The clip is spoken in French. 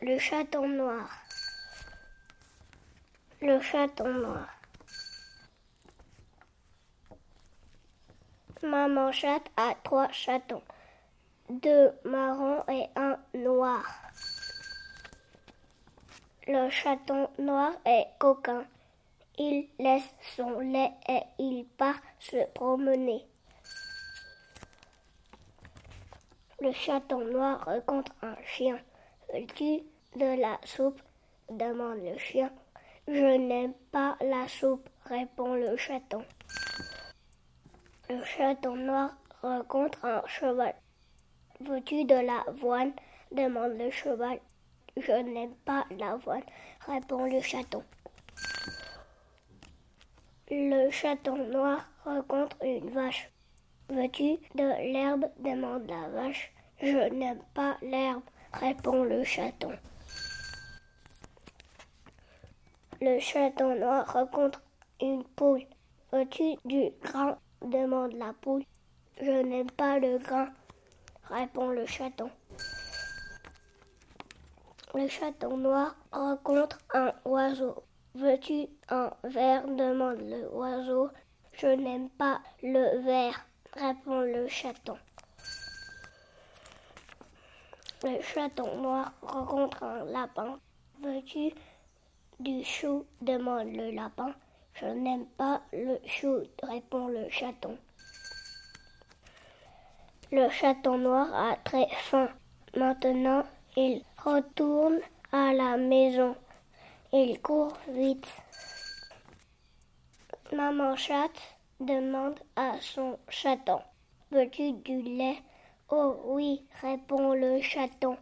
Le chaton noir. Le chaton noir. Maman chatte a trois chatons, deux marrons et un noir. Le chaton noir est coquin. Il laisse son lait et il part se promener. Le chaton noir rencontre un chien. Veux-tu de la soupe demande le chien. Je n'aime pas la soupe, répond le chaton. Le chaton noir rencontre un cheval. Veux-tu de l'avoine demande le cheval. Je n'aime pas l'avoine, répond le chaton. Le chaton noir rencontre une vache. Veux-tu de l'herbe? demande la vache. Je n'aime pas l'herbe, répond le chaton. Le chaton noir rencontre une poule. Veux-tu du grain? demande la poule. Je n'aime pas le grain, répond le chaton. Le chaton noir rencontre un oiseau. Veux-tu un verre demande le oiseau. Je n'aime pas le verre, répond le chaton. Le chaton noir rencontre un lapin. Veux-tu du chou demande le lapin. Je n'aime pas le chou, répond le chaton. Le chaton noir a très faim. Maintenant, il retourne à la maison. Il court vite. Maman chatte demande à son chaton. Veux-tu du lait? Oh oui, répond le chaton.